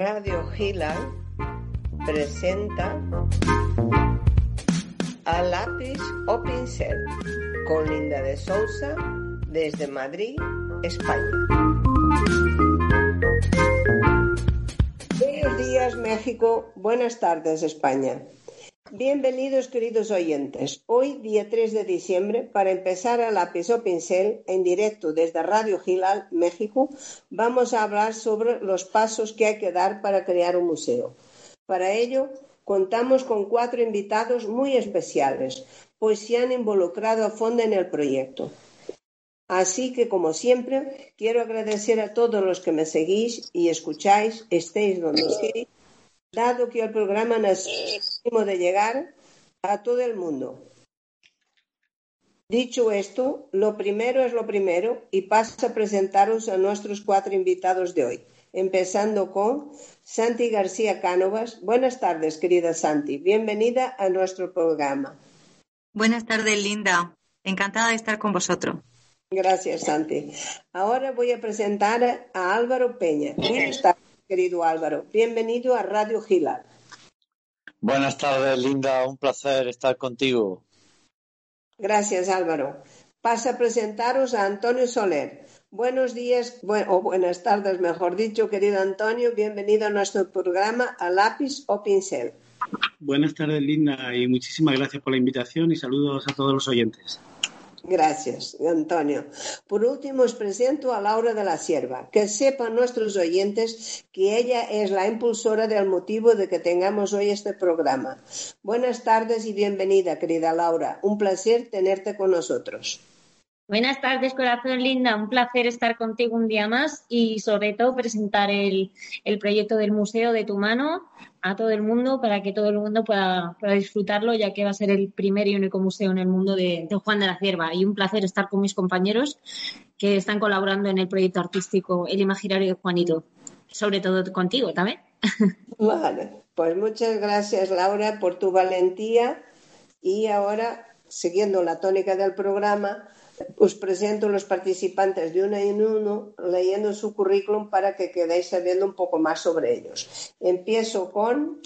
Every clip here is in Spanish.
Radio Gila presenta a lápiz o pincel con Linda de Sousa desde Madrid, España. Buenos días México, buenas tardes España. Bienvenidos queridos oyentes. Hoy, día 3 de diciembre, para empezar a lápiz o pincel en directo desde Radio Gilal, México, vamos a hablar sobre los pasos que hay que dar para crear un museo. Para ello, contamos con cuatro invitados muy especiales, pues se han involucrado a fondo en el proyecto. Así que, como siempre, quiero agradecer a todos los que me seguís y escucháis, estéis donde estéis, dado que el programa necesita de llegar a todo el mundo. Dicho esto, lo primero es lo primero y paso a presentaros a nuestros cuatro invitados de hoy, empezando con Santi García Cánovas. Buenas tardes, querida Santi. Bienvenida a nuestro programa. Buenas tardes, Linda. Encantada de estar con vosotros. Gracias, Santi. Ahora voy a presentar a Álvaro Peña. Buenas tardes querido Álvaro. Bienvenido a Radio Gilal. Buenas tardes, Linda. Un placer estar contigo. Gracias, Álvaro. Pasa a presentaros a Antonio Soler. Buenos días, o buenas tardes, mejor dicho, querido Antonio. Bienvenido a nuestro programa A Lápiz o Pincel. Buenas tardes, Linda, y muchísimas gracias por la invitación y saludos a todos los oyentes. Gracias, Antonio. Por último, os presento a Laura de la Sierva. Que sepan nuestros oyentes que ella es la impulsora del motivo de que tengamos hoy este programa. Buenas tardes y bienvenida, querida Laura. Un placer tenerte con nosotros. Buenas tardes, corazón linda. Un placer estar contigo un día más y sobre todo presentar el, proyecto del Museo de tu mano a todo el mundo para que todo el mundo pueda, disfrutarlo, ya que va a ser el primer y único museo en el mundo de, Juan de la Cierva. Y un placer estar con mis compañeros que están colaborando en el proyecto artístico El Imaginario de Juanito. Sobre todo contigo también. Vale, pues muchas gracias Laura por tu valentía y ahora, siguiendo la tónica del programa, os presento los participantes de uno en uno leyendo su currículum para que quedéis sabiendo un poco más sobre ellos. Empiezo con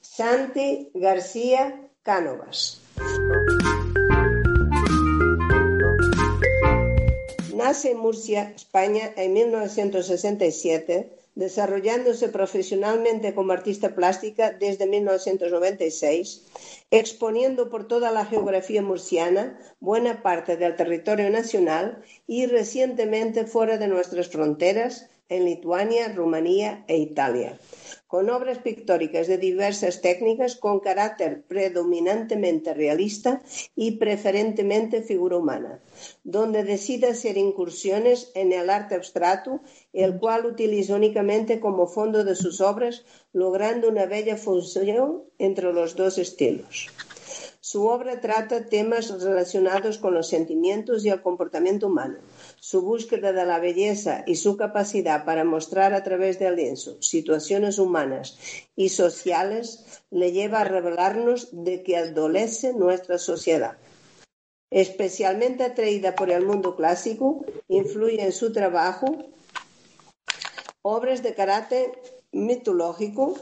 Santi García Cánovas. Nace en Murcia, España, en 1967 desarrollándose profesionalmente como artista plástica desde 1996, exponiendo por toda la geografía murciana buena parte del territorio nacional y recientemente fuera de nuestras fronteras en Lituania, Rumanía e Italia con obras pictóricas de diversas técnicas con carácter predominantemente realista y preferentemente figura humana, donde decide hacer incursiones en el arte abstracto, el cual utiliza únicamente como fondo de sus obras, logrando una bella función entre los dos estilos. Su obra trata temas relacionados con los sentimientos y el comportamiento humano. Su búsqueda de la belleza y su capacidad para mostrar a través del lienzo situaciones humanas y sociales le lleva a revelarnos de que adolece nuestra sociedad. Especialmente atraída por el mundo clásico, influye en su trabajo obras de carácter mitológico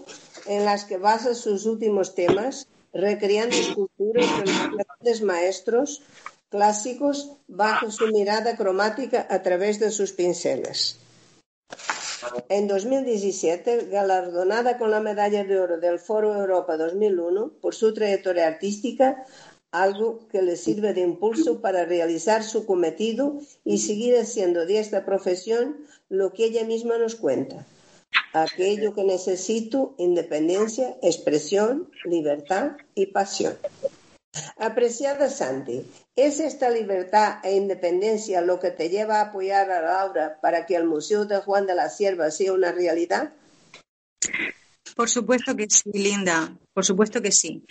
en las que basa sus últimos temas recreando esculturas de los grandes maestros clásicos bajo su mirada cromática a través de sus pinceles. En 2017, galardonada con la medalla de oro del Foro Europa 2001 por su trayectoria artística, algo que le sirve de impulso para realizar su cometido y seguir haciendo de esta profesión lo que ella misma nos cuenta, aquello que necesito, independencia, expresión, libertad y pasión. Apreciada Santi, ¿es esta libertad e independencia lo que te lleva a apoyar a Laura para que el Museo de Juan de la Sierva sea una realidad? Por supuesto que sí, Linda, por supuesto que sí.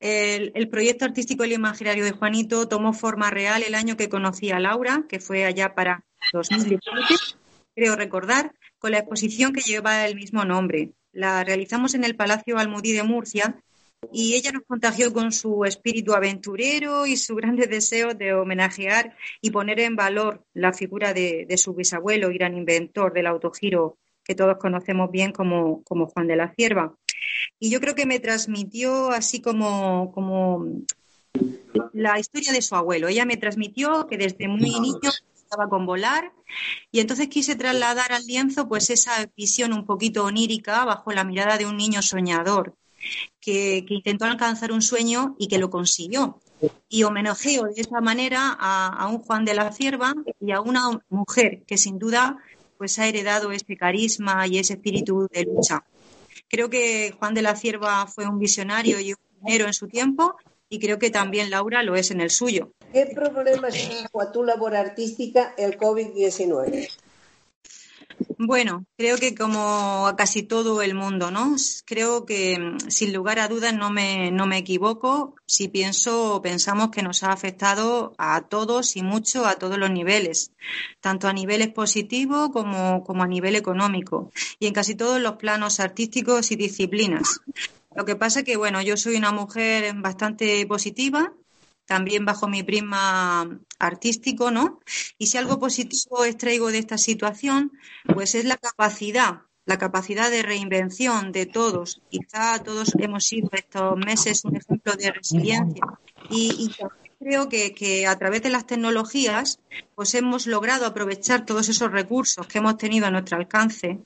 El, el, proyecto artístico El Imaginario de Juanito tomó forma real el año que conocí a Laura, que fue allá para 2017, creo recordar, con la exposición que lleva el mismo nombre. La realizamos en el Palacio Almudí de Murcia y ella nos contagió con su espíritu aventurero y su grande deseo de homenajear y poner en valor la figura de, su bisabuelo y gran inventor del autogiro que todos conocemos bien como, como Juan de la Cierva. Y yo creo que me transmitió así como, como la historia de su abuelo. Ella me transmitió que desde muy niño estaba con volar y entonces quise trasladar al lienzo pues esa visión un poquito onírica bajo la mirada de un niño soñador que, intentó alcanzar un sueño y que lo consiguió. Y homenajeo de esa manera a, un Juan de la Cierva y a una mujer que sin duda pues ha heredado ese carisma y ese espíritu de lucha. Creo que Juan de la Cierva fue un visionario y un pionero en su tiempo y creo que también Laura lo es en el suyo. ¿Qué problemas trajo a tu labor artística el COVID-19? Bueno, creo que como a casi todo el mundo, ¿no? Creo que mm, sin lugar a dudas no me, no me equivoco si pienso pensamos que nos ha afectado a todos y mucho a todos los niveles, tanto a nivel positivo como, como a nivel económico y en casi todos los planos artísticos y disciplinas. Lo que pasa que, bueno, yo soy una mujer bastante positiva, también bajo mi prisma artístico, ¿no? Y si algo positivo extraigo de esta situación, pues es la capacidad, la capacidad de reinvención de todos. Quizá todos hemos sido estos meses un ejemplo de resiliencia. Y, creo que, que, a través de las tecnologías, pues hemos logrado aprovechar todos esos recursos que hemos tenido a nuestro alcance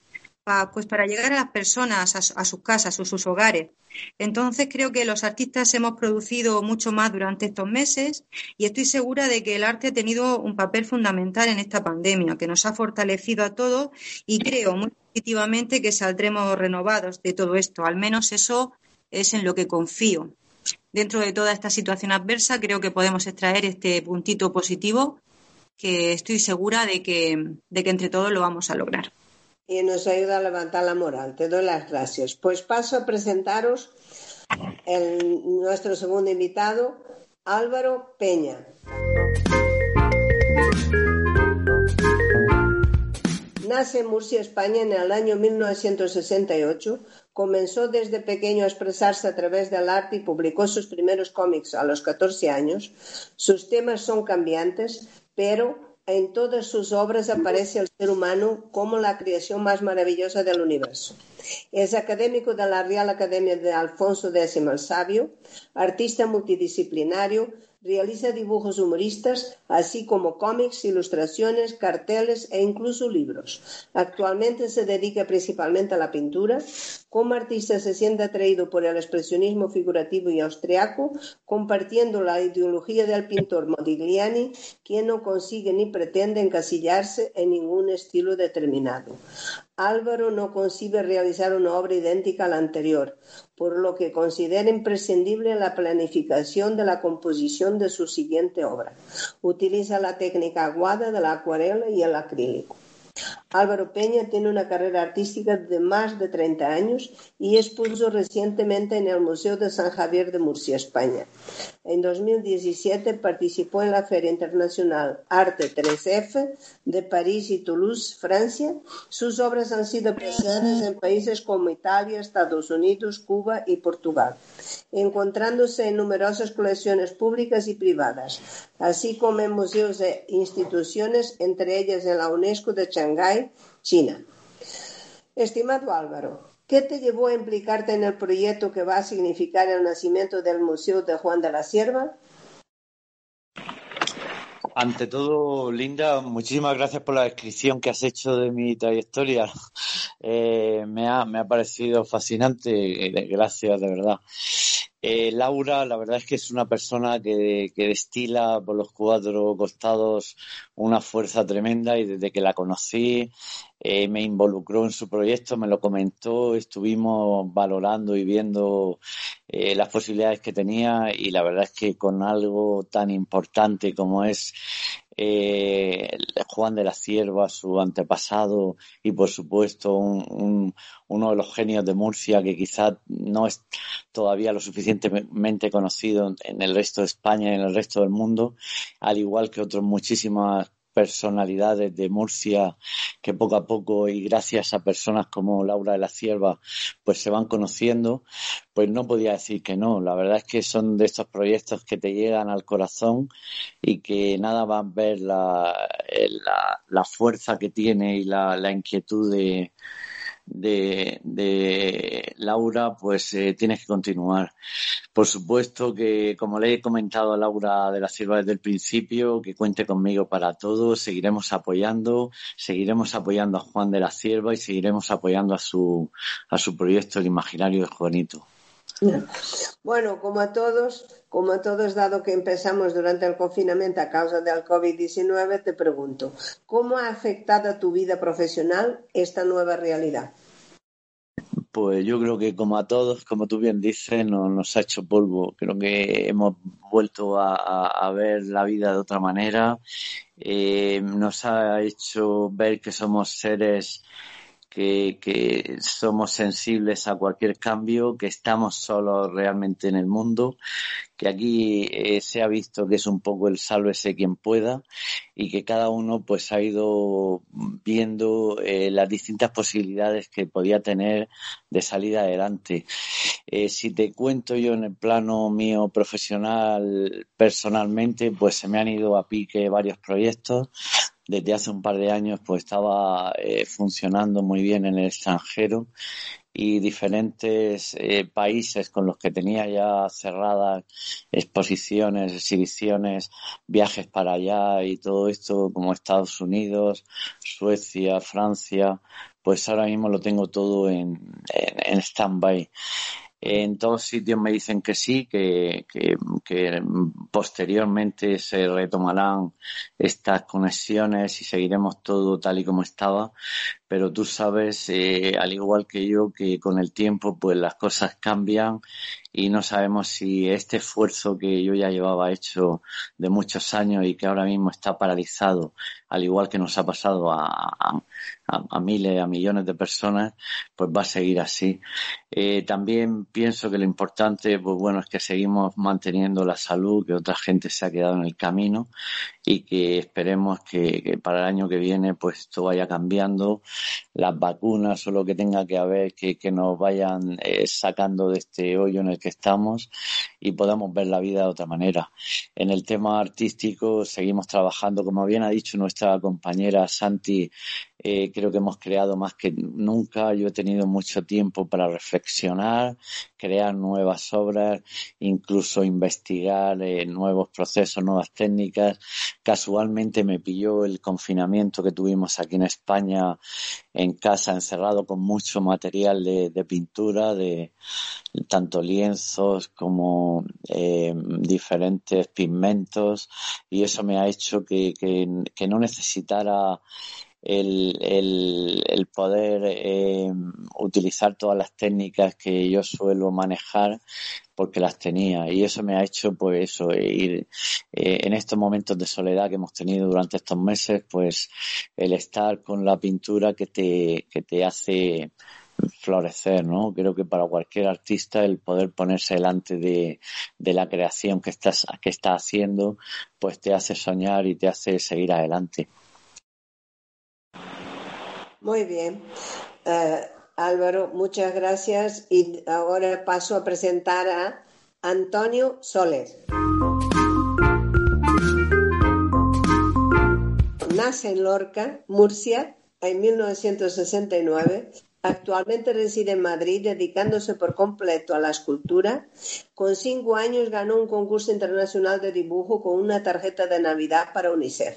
pues para llegar a las personas, a, sus casas, a sus hogares. Entonces creo que los artistas hemos producido mucho más durante estos meses y estoy segura de que el arte ha tenido un papel fundamental en esta pandemia, que nos ha fortalecido a todos y creo muy positivamente que saldremos renovados de todo esto. Al menos eso es en lo que confío. Dentro de toda esta situación adversa creo que podemos extraer este puntito positivo que estoy segura de que, de que entre todos lo vamos a lograr y nos ayuda a levantar la moral. Te doy las gracias. Pues paso a presentaros el, nuestro segundo invitado, Álvaro Peña. Nace en Murcia, España, en el año 1968. Comenzó desde pequeño a expresarse a través del arte y publicó sus primeros cómics a los 14 años. Sus temas son cambiantes, pero en todas sus obras aparece el ser humano como la creación más maravillosa del universo. Es académico de la Real Academia de Alfonso X el Sabio, artista multidisciplinario, realiza dibujos humoristas, así como cómics, ilustraciones, carteles e incluso libros. Actualmente se dedica principalmente a la pintura. Como artista se siente atraído por el expresionismo figurativo y austriaco, compartiendo la ideología del pintor Modigliani, quien no consigue ni pretende encasillarse en ningún estilo determinado. Álvaro no concibe realizar una obra idéntica a la anterior, por lo que considera imprescindible la planificación de la composición de su siguiente obra. Utiliza la técnica aguada de la acuarela y el acrílico. Álvaro Peña tiene una carrera artística de más de 30 años y expuso recientemente en el Museo de San Javier de Murcia, España. En 2017 participó en la Feria Internacional Arte 3F de París y Toulouse, Francia. Sus obras han sido apreciadas en países como Italia, Estados Unidos, Cuba y Portugal, encontrándose en numerosas colecciones públicas y privadas, así como en museos e instituciones, entre ellas en la UNESCO de Shanghái, China. Estimado Álvaro, ¿Qué te llevó a implicarte en el proyecto que va a significar el nacimiento del Museo de Juan de la Sierva? Ante todo, Linda, muchísimas gracias por la descripción que has hecho de mi trayectoria. Eh, me, ha, me ha parecido fascinante. Eh, gracias, de verdad. Eh, Laura, la verdad es que es una persona que, destila por los cuatro costados una fuerza tremenda y desde que la conocí eh, me involucró en su proyecto, me lo comentó, estuvimos valorando y viendo eh, las posibilidades que tenía y la verdad es que con algo tan importante como es eh, Juan de la Cierva, su antepasado y por supuesto un, uno de los genios de Murcia que quizá no es todavía lo suficientemente conocido en el resto de España y en el resto del mundo, al igual que otros muchísimas personalidades de Murcia que poco a poco y gracias a personas como Laura de la Cierva pues se van conociendo, pues no podía decir que no. La verdad es que son de estos proyectos que te llegan al corazón y que nada van a ver la, la, fuerza que tiene y la, la inquietud de de, Laura, pues eh, tienes que continuar. Por supuesto que, como le he comentado a Laura de la Sierva desde el principio, que cuente conmigo para todo, seguiremos apoyando, seguiremos apoyando a Juan de la Sierva y seguiremos apoyando a su, a su proyecto El Imaginario de Juanito. Bueno, como a todos, como a todos, dado que empezamos durante el confinamiento a causa del COVID-19, te pregunto, ¿cómo ha afectado a tu vida profesional esta nueva realidad? Pues yo creo que como a todos, como tú bien dices, nos ha hecho polvo. Creo que hemos vuelto a, ver la vida de otra manera. Eh, nos ha hecho ver que somos seres que, somos sensibles a cualquier cambio, que estamos solos realmente en el mundo, que aquí eh, se ha visto que es un poco el sálvese quien pueda y que cada uno pues ha ido viendo eh, las distintas posibilidades que podía tener de salir adelante. Eh, si te cuento yo en el plano mío profesional, personalmente, pues se me han ido a pique varios proyectos desde hace un par de años pues estaba eh, funcionando muy bien en el extranjero y diferentes eh, países con los que tenía ya cerradas exposiciones, exhibiciones, viajes para allá y todo esto como Estados Unidos, Suecia, Francia, pues ahora mismo lo tengo todo en, en, en stand-by. En todos sitios me dicen que sí, que, que, posteriormente se retomarán estas conexiones y seguiremos todo tal y como estaba. Pero tú sabes, eh, al igual que yo, que con el tiempo pues las cosas cambian y no sabemos si este esfuerzo que yo ya llevaba hecho de muchos años y que ahora mismo está paralizado, al igual que nos ha pasado a, miles, a millones de personas, pues va a seguir así. Eh, también pienso que lo importante, pues bueno, es que seguimos manteniendo la salud, que otra gente se ha quedado en el camino y que esperemos que, para el año que viene, pues esto vaya cambiando, las vacunas o lo que tenga que haber, que, nos vayan eh, sacando de este hoyo en el que estamos y podamos ver la vida de otra manera. En el tema artístico seguimos trabajando, como bien ha dicho nuestra compañera Santi, eh, creo que hemos creado más que nunca. Yo he tenido mucho tiempo para reflexionar, crear nuevas obras, incluso investigar eh, nuevos procesos, nuevas técnicas. Casualmente me pilló el confinamiento que tuvimos aquí en España en casa, encerrado con mucho material de, pintura, de tanto lienzos como eh, diferentes pigmentos, y eso me ha hecho que no necesitara el, el, el poder eh, utilizar todas las técnicas que yo suelo manejar porque las tenía y eso me ha hecho pues eso ir eh, en estos momentos de soledad que hemos tenido durante estos meses pues el estar con la pintura que te que te hace florecer, ¿no? Creo que para cualquier artista el poder ponerse delante de, de la creación que estás, que está haciendo, pues te hace soñar y te hace seguir adelante. Muy bien. Eh, Álvaro, muchas gracias. Y ahora paso a presentar a Antonio Soler. Nace en Lorca, Murcia, en 1969. Actualmente reside en Madrid dedicándose por completo a la escultura. Con cinco años ganó un concurso internacional de dibujo con una tarjeta de Navidad para UNICEF.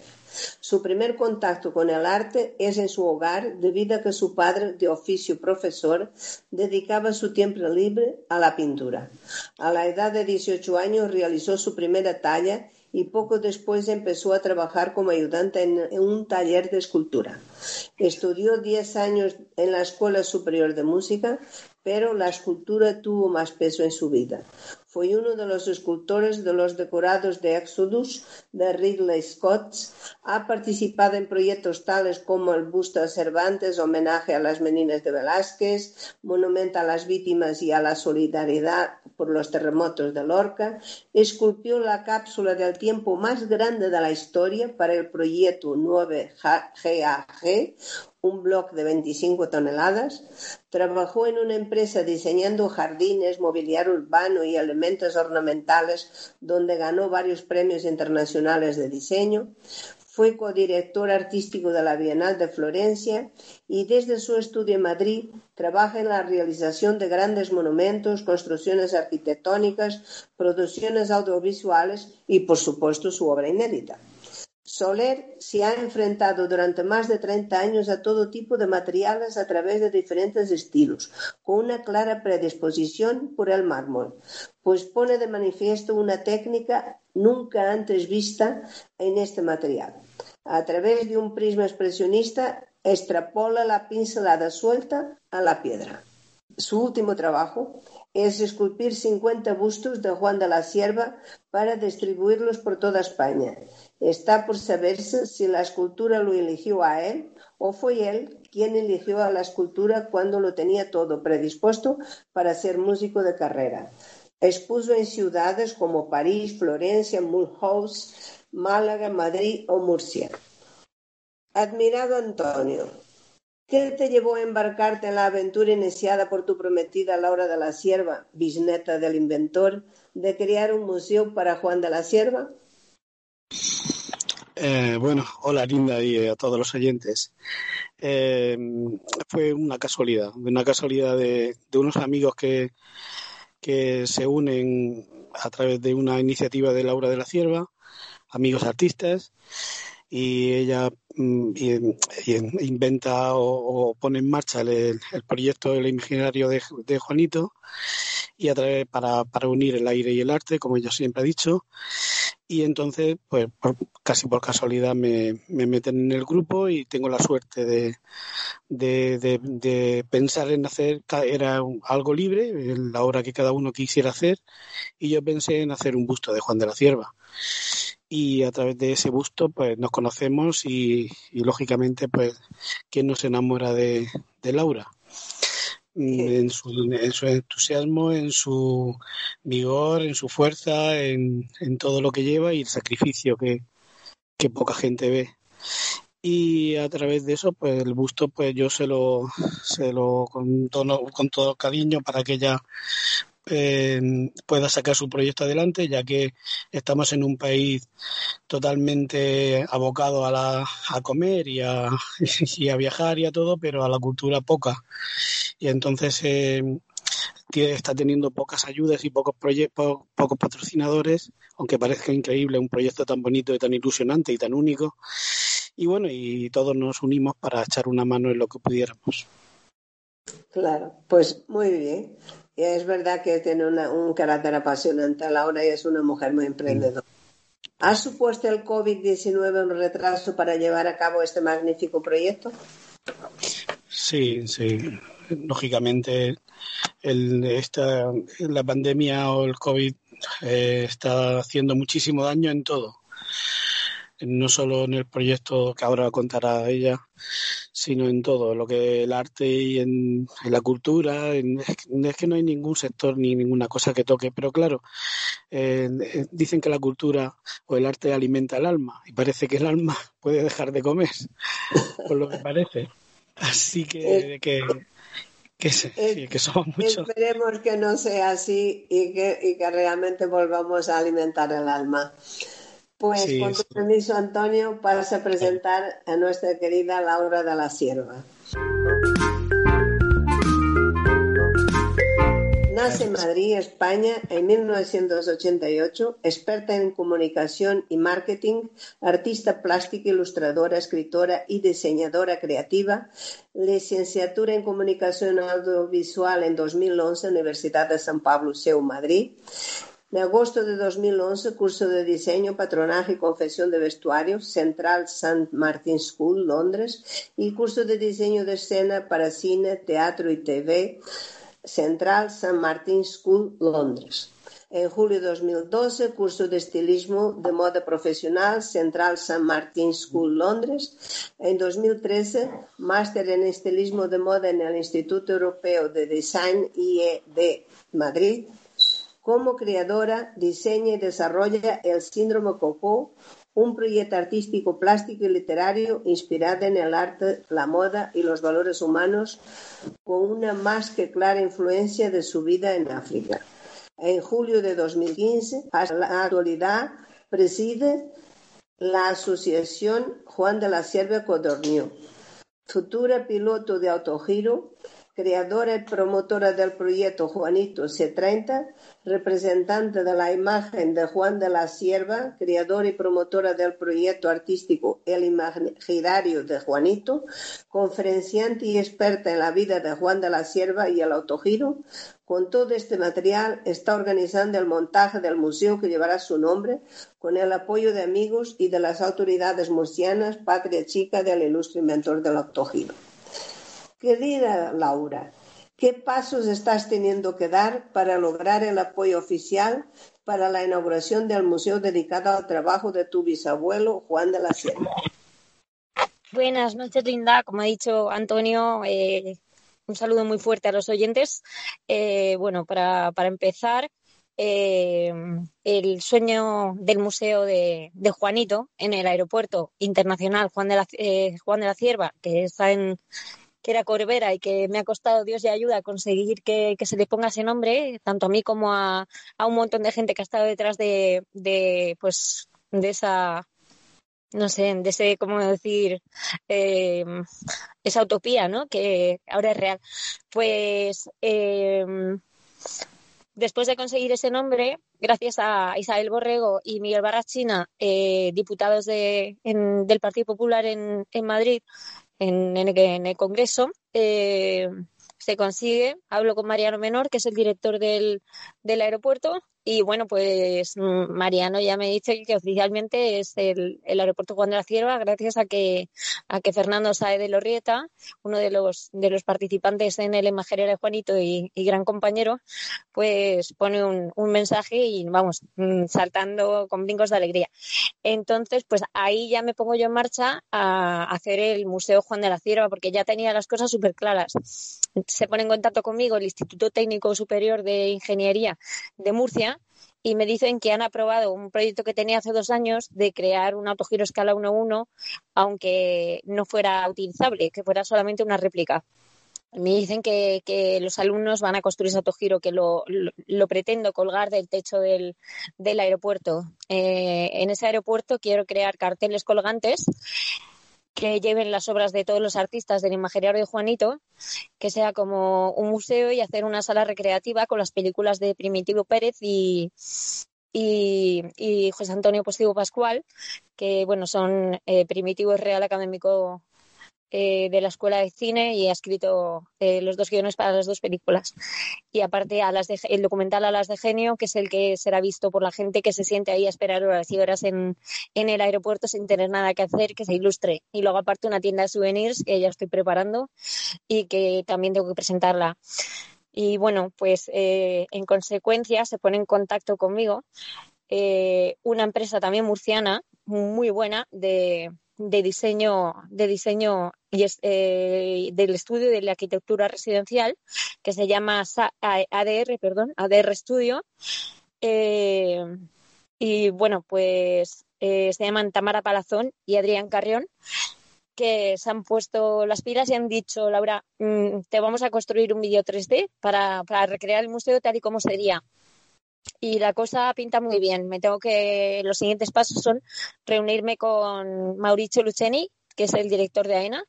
Su primer contacto con el arte es en su hogar debido a que su padre, de oficio profesor, dedicaba su tiempo libre a la pintura. A la edad de 18 años realizó su primera talla y poco después empezó a trabajar como ayudante en, un taller de escultura. Estudió 10 años en la Escuela Superior de Música, pero la escultura tuvo más peso en su vida. Fue uno de los escultores de los decorados de Exodus de Ridley Scott. Ha participado en proyectos tales como el busto de Cervantes, homenaje a las meninas de Velázquez, monumento a las víctimas y a la solidaridad por los terremotos de Lorca. Esculpió la cápsula del tiempo más grande de la historia para el proyecto 9GAG, un bloque de 25 toneladas. Trabajó en una empresa diseñando jardines, mobiliario urbano y elementos ornamentales, donde ganó varios premios internacionales de diseño. Fue codirector artístico de la Bienal de Florencia y desde su estudio en Madrid trabaja en la realización de grandes monumentos, construcciones arquitectónicas, producciones audiovisuales y, por supuesto, su obra inédita. Soler se ha enfrentado durante más de 30 años a todo tipo de materiales a través de diferentes estilos, con una clara predisposición por el mármol, pues pone de manifiesto una técnica nunca antes vista en este material. A través de un prisma expresionista extrapola la pincelada suelta a la piedra. Su último trabajo es esculpir 50 bustos de Juan de la Sierva para distribuirlos por toda España Está por saberse si la escultura lo eligió a él o fue él quien eligió a la escultura cuando lo tenía todo predispuesto para ser músico de carrera. Expuso en ciudades como París, Florencia, Mulhouse, Málaga, Madrid o Murcia. Admirado Antonio, ¿qué te llevó a embarcarte en la aventura iniciada por tu prometida Laura de la Sierva, bisneta del inventor, de crear un museo para Juan de la Sierva? Eh, bueno, hola Linda y eh, a todos los oyentes. Eh, fue una casualidad, una casualidad de, unos amigos que, se unen a través de una iniciativa de Laura de la Cierva, amigos artistas, y ella mm, inventa o, pone en marcha el, proyecto del imaginario de, de Juanito y a través para, para unir el aire y el arte, como ella siempre ha dicho y entonces, pues casi por casualidad me, me, meten en el grupo y tengo la suerte de, de, pensar en hacer, era algo libre, la hora que cada uno quisiera hacer, y yo pensé en hacer un busto de Juan de la Cierva. Y a través de ese busto, pues nos conocemos y, y lógicamente, pues, ¿quién nos enamora de, de Laura? en su, en su, entusiasmo, en su vigor, en su fuerza, en, en todo lo que lleva y el sacrificio que, que, poca gente ve. Y a través de eso, pues el busto, pues yo se lo, se lo con todo, con todo cariño para que ella eh, pueda sacar su proyecto adelante, ya que estamos en un país totalmente abocado a, la, a comer y a, y a viajar y a todo, pero a la cultura poca. Y entonces eh, está teniendo pocas ayudas y pocos, pocos patrocinadores, aunque parezca increíble un proyecto tan bonito y tan ilusionante y tan único. Y bueno, y todos nos unimos para echar una mano en lo que pudiéramos. Claro, pues muy bien. Es verdad que tiene un carácter apasionante a la hora y es una mujer muy emprendedora. ¿Ha supuesto el COVID-19 un retraso para llevar a cabo este magnífico proyecto? Sí, sí. Lógicamente, el, esta, la pandemia o el COVID eh, está haciendo muchísimo daño en todo no solo en el proyecto que ahora contará ella, sino en todo, lo que el arte y en, la cultura, es que no hay ningún sector ni ninguna cosa que toque, pero claro, eh, dicen que la cultura o el arte alimenta el alma y parece que el alma puede dejar de comer, por lo que parece. Así que, que que, sí, que somos muchos. Esperemos que no sea así y que, y que realmente volvamos a alimentar el alma. Pues con tu permiso, Antonio, vas a presentar a nuestra querida Laura de la Sierva. Nace en Madrid, España, en 1988, experta en comunicación y marketing, artista plástica, ilustradora, escritora y diseñadora creativa, licenciatura en comunicación audiovisual en 2011, Universidad de San Pablo, CEU, Madrid, en agosto de 2011, curso de diseño, patronaje y confección de vestuario, Central St. Martin School, Londres, y curso de diseño de escena para cine, teatro y TV, Central St. Martin School, Londres. En julio de 2012, curso de estilismo de moda profesional, Central St. Martin School, Londres. En 2013, máster en estilismo de moda en el Instituto Europeo de Design IE de Madrid como creadora, diseña y desarrolla el Síndrome Coco, un proyecto artístico, plástico y literario inspirado en el arte, la moda y los valores humanos, con una más que clara influencia de su vida en África. En julio de 2015, hasta la actualidad, preside la Asociación Juan de la Cierva Codorniu, futura piloto de autogiro, creadora y promotora del proyecto Juanito C30, representante de la imagen de Juan de la Cierva, creadora y promotora del proyecto artístico El Imaginario de Juanito, conferenciante y experta en la vida de Juan de la Cierva y el autogiro, con todo este material está organizando el montaje del museo que llevará su nombre, con el apoyo de amigos y de las autoridades murcianas, patria chica del ilustre inventor del autogiro. Querida Laura, ¿qué pasos estás teniendo que dar para lograr el apoyo oficial para la inauguración del museo dedicado al trabajo de tu bisabuelo Juan de la Sierra? Buenas noches, Linda. Como ha dicho Antonio, eh, un saludo muy fuerte a los oyentes. Eh, bueno, para, empezar, eh, el sueño del Museo de, Juanito en el Aeropuerto Internacional Juan de la, Juan de la Cierva, que está en, que era Corbera y que me ha costado Dios y ayuda a conseguir que, se le ponga ese nombre, tanto a mí como a, un montón de gente que ha estado detrás de, pues, de esa no sé, de ese, ¿cómo decir? Em, esa utopía, ¿no? Que ahora es real. Pues em, después de conseguir ese nombre, gracias a Isabel Borrego y Miguel Barrachina, eh, diputados de, del Partido Popular en, en Madrid, en, en, el Congreso, eh, se consigue. Hablo con Mariano Menor, que es el director del, del aeropuerto, y bueno, pues mm, Mariano ya me dice que oficialmente es el, aeropuerto Juan de la Cierva, gracias a que, a que Fernando Sae de Lorrieta, uno de los, de los participantes en el imaginero de Juanito y, gran compañero, pues pone un, un, mensaje y vamos, mm, saltando con brincos de alegría. Entonces, pues ahí ya me pongo yo en marcha a hacer el Museo Juan de la Cierva, porque ya tenía las cosas súper claras. Se pone en contacto conmigo el Instituto Técnico Superior de Ingeniería de Murcia, y me dicen que han aprobado un proyecto que tenía hace dos años de crear un autogiro escala 1.1, aunque no fuera utilizable, que fuera solamente una réplica. Me dicen que, los alumnos van a construir ese autogiro, que lo, pretendo colgar del techo del, aeropuerto. Eh, en ese aeropuerto quiero crear carteles colgantes que lleven las obras de todos los artistas del imaginario de Juanito, que sea como un museo y hacer una sala recreativa con las películas de Primitivo Pérez y, y, José Antonio Postigo Pascual, que bueno, son eh, Primitivo Real Académico eh, de la Escuela de Cine y ha escrito eh, los dos guiones para las dos películas. Y aparte a las el documental Alas de Genio, que es el que será visto por la gente que se siente ahí a esperar horas y horas en, en el aeropuerto sin tener nada que hacer, que se ilustre. Y luego aparte una tienda de souvenirs que ya estoy preparando y que también tengo que presentarla. Y bueno, pues eh, en consecuencia se pone en contacto conmigo una empresa también murciana muy buena de, de diseño, de diseño y eh, del estudio de la arquitectura residencial, que se llama ADR, perdón, ADR Studio. Eh, y bueno, pues eh, se llaman Tamara Palazón y Adrián Carrión, que se han puesto las pilas y han dicho, Laura, mm, te vamos a construir un vídeo 3D para, para recrear el museo tal y como sería y la cosa pinta muy bien. Me tengo que los siguientes pasos son reunirme con Mauricio Luceni, que es el director de AENA,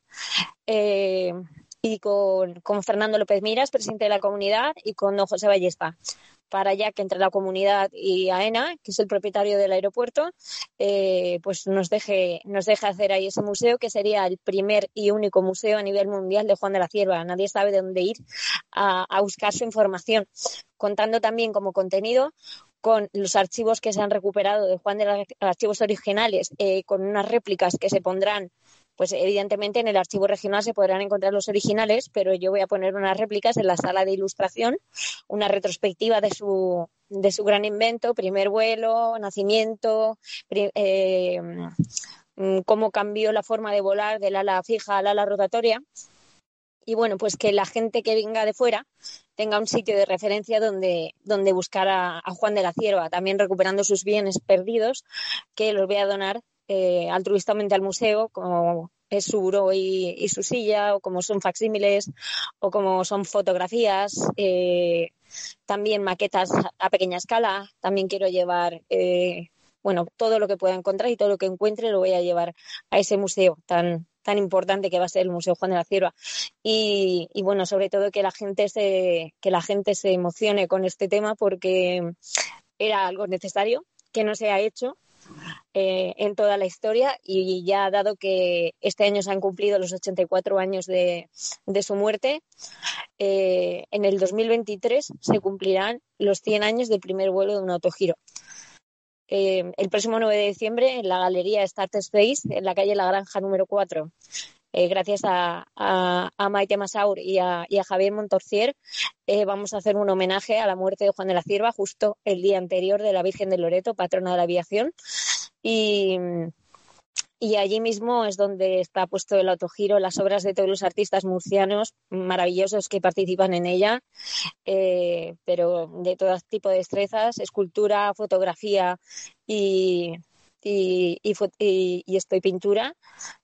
eh, y con, Fernando López Miras, presidente de la comunidad, y con don José Ballesta para ya que entre la comunidad y AENA, que es el propietario del aeropuerto, eh, pues nos deje, nos deje hacer ahí ese museo, que sería el primer y único museo a nivel mundial de Juan de la Cierva. Nadie sabe de dónde ir a, buscar su información. Contando también como contenido con los archivos que se han recuperado de Juan de los archivos originales, eh, con unas réplicas que se pondrán pues evidentemente en el archivo regional se podrán encontrar los originales, pero yo voy a poner unas réplicas en la sala de ilustración, una retrospectiva de su, de su gran invento, primer vuelo, nacimiento, eh, mm, cómo cambió la forma de volar del ala fija al ala rotatoria. Y bueno, pues que la gente que venga de fuera tenga un sitio de referencia donde, donde buscar a, Juan de la Cierva, también recuperando sus bienes perdidos, que los voy a donar eh, altruistamente al museo, como es su buró y, su silla, o como son facsímiles, o como son fotografías, eh, también maquetas a pequeña escala. También quiero llevar eh, bueno, todo lo que pueda encontrar y todo lo que encuentre lo voy a llevar a ese museo tan, tan importante que va a ser el Museo Juan de la Cierva. Y, bueno, sobre todo que la gente se, que la gente se emocione con este tema porque era algo necesario que no se ha hecho eh, en toda la historia y ya dado que este año se han cumplido los 84 años de, su muerte, eh, en el 2023 se cumplirán los 100 años del primer vuelo de un autogiro. Eh, el próximo 9 de diciembre en la galería Start Space, en la calle La Granja número 4. Eh, gracias a, Maite Masaur y a, Javier Montorcier, eh, vamos a hacer un homenaje a la muerte de Juan de la Cierva justo el día anterior de la Virgen de Loreto, patrona de la aviación. Y, allí mismo es donde está puesto el autogiro, las obras de todos los artistas murcianos maravillosos que participan en ella, eh, pero de todo tipo de destrezas, escultura, fotografía y, y, y, estoy pintura,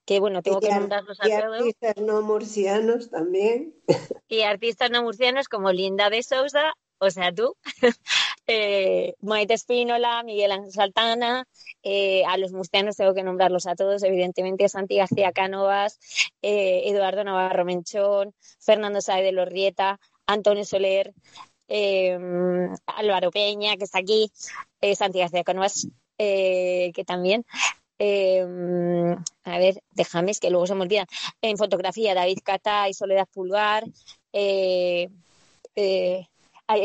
que bueno, tengo que nombrarlos a y artistas no murcianos también. Y artistas no murcianos como Linda de Sousa, o sea, tú, eh, Maite Espínola, Miguel Ángel Saltana, eh, a los murcianos tengo que nombrarlos a todos, evidentemente Santi García Cánovas, eh, Eduardo Navarro Menchón, Fernando Saez de Lorrieta, Antonio Soler, Álvaro Peña, que está aquí, Santi García Cánovas, que también. a ver, déjame, es que luego se me olvida. En fotografía, David Cata y Soledad Pulgar. Eh,